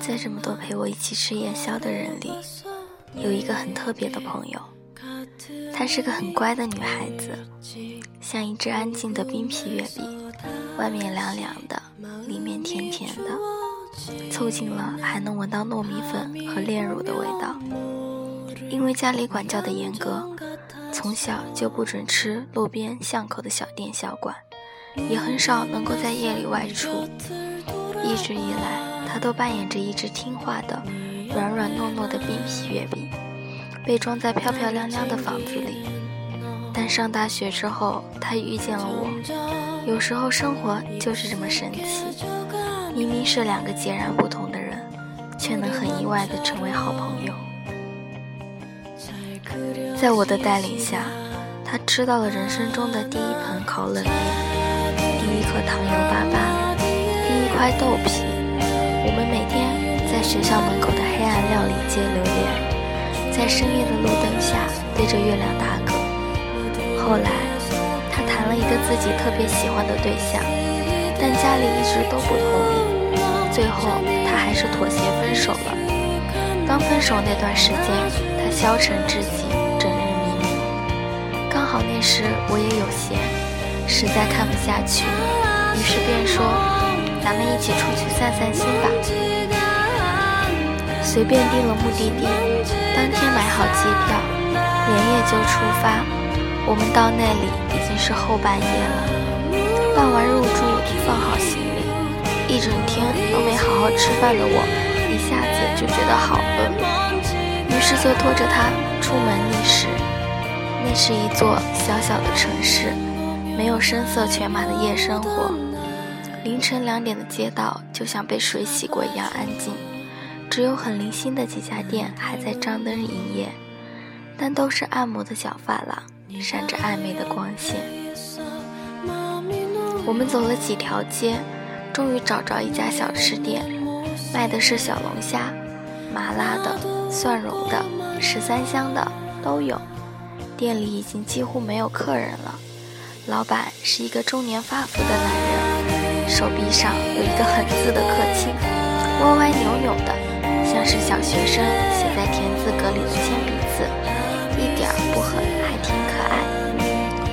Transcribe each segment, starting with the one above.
在这么多陪我一起吃夜宵的人里，有一个很特别的朋友。她是个很乖的女孩子，像一只安静的冰皮月饼，外面凉凉的，里面甜甜的，凑近了还能闻到糯米粉和炼乳的味道。因为家里管教的严格，从小就不准吃路边巷口的小店小馆，也很少能够在夜里外出。一直以来，他都扮演着一只听话的、软软糯糯的冰皮月饼。被装在漂漂亮亮的房子里，但上大学之后，他遇见了我。有时候生活就是这么神奇，明明是两个截然不同的人，却能很意外地成为好朋友。在我的带领下，他吃到了人生中的第一盆烤冷面，第一颗糖油粑粑，第一块豆皮。我们每天在学校门口的黑暗料理街流连。在深夜的路灯下对着月亮打嗝。后来，他谈了一个自己特别喜欢的对象，但家里一直都不同意。最后，他还是妥协分手了。刚分手那段时间，他消沉至极，整日迷茫。刚好那时我也有闲，实在看不下去，于是便说：“咱们一起出去散散心吧。”随便定了目的地，当天买好机票，连夜就出发。我们到那里已经是后半夜了。办完入住，放好行李，一整天都没好好吃饭的我，一下子就觉得好饿。于是就拖着他出门觅食。那是一座小小的城市，没有声色犬马的夜生活。凌晨两点的街道就像被水洗过一样安静。只有很零星的几家店还在张灯营业，但都是按摩的小发廊，闪着暧昧的光线。我们走了几条街，终于找着一家小吃店，卖的是小龙虾，麻辣的、蒜蓉的、十三香的都有。店里已经几乎没有客人了，老板是一个中年发福的男人，手臂上有一个狠字的刻青，歪歪扭扭的。像是小学生写在田字格里的铅笔字，一点儿不狠，还挺可爱。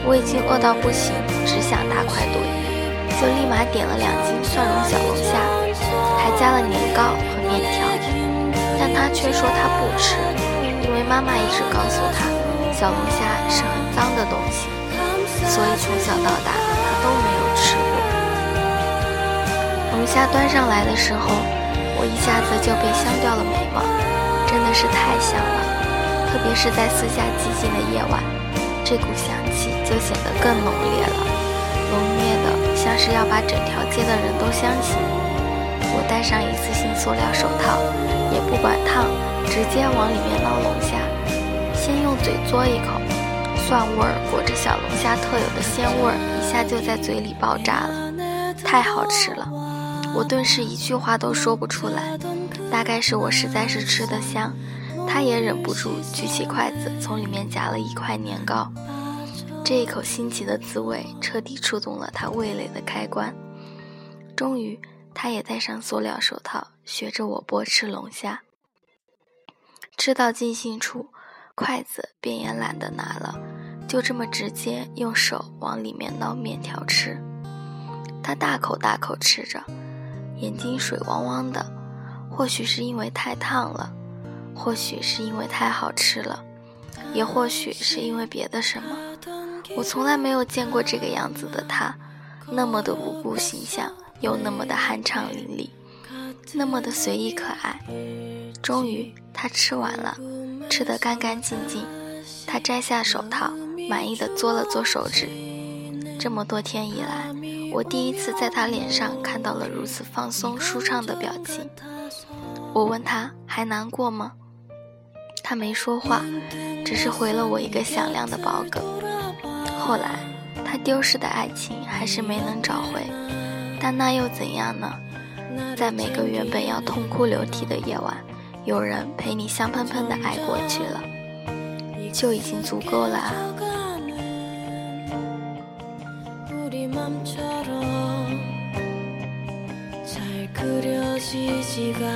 我已经饿到不行，只想大快朵颐，就立马点了两斤蒜蓉小龙虾，还加了年糕和面条。但他却说他不吃，因为妈妈一直告诉他，小龙虾是很，所以从小到大他都没有吃过。龙虾端上来的时候。我一下子就被香掉了眉毛，真的是太香了，特别是在四下寂静的夜晚，这股香气就显得更浓烈了，浓烈的像是要把整条街的人都香醒。我戴上一次性塑料手套，也不管烫，直接往里面捞龙虾，先用嘴嘬一口，蒜味儿裹着小龙虾特有的鲜味儿，一下就在嘴里爆炸了，太好吃了。我顿时一句话都说不出来，大概是我实在是吃得香，他也忍不住举起筷子从里面夹了一块年糕。这一口新奇的滋味彻底触动了他味蕾的开关。终于，他也戴上塑料手套，学着我剥吃龙虾。吃到尽兴处，筷子便也懒得拿了，就这么直接用手往里面捞面条吃。他大口大口吃着。眼睛水汪汪的，或许是因为太烫了，或许是因为太好吃了，也或许是因为别的什么。我从来没有见过这个样子的他，那么的无辜形象，又那么的酣畅淋漓，那么的随意可爱。终于，他吃完了，吃得干干净净。他摘下手套，满意的嘬了嘬手指。这么多天以来。我第一次在他脸上看到了如此放松舒畅的表情。我问他还难过吗？他没说话，只是回了我一个响亮的饱嗝。后来，他丢失的爱情还是没能找回，但那又怎样呢？在每个原本要痛哭流涕的夜晚，有人陪你香喷喷的爱过去了，就已经足够了啊。 맘처럼 잘 그려지지가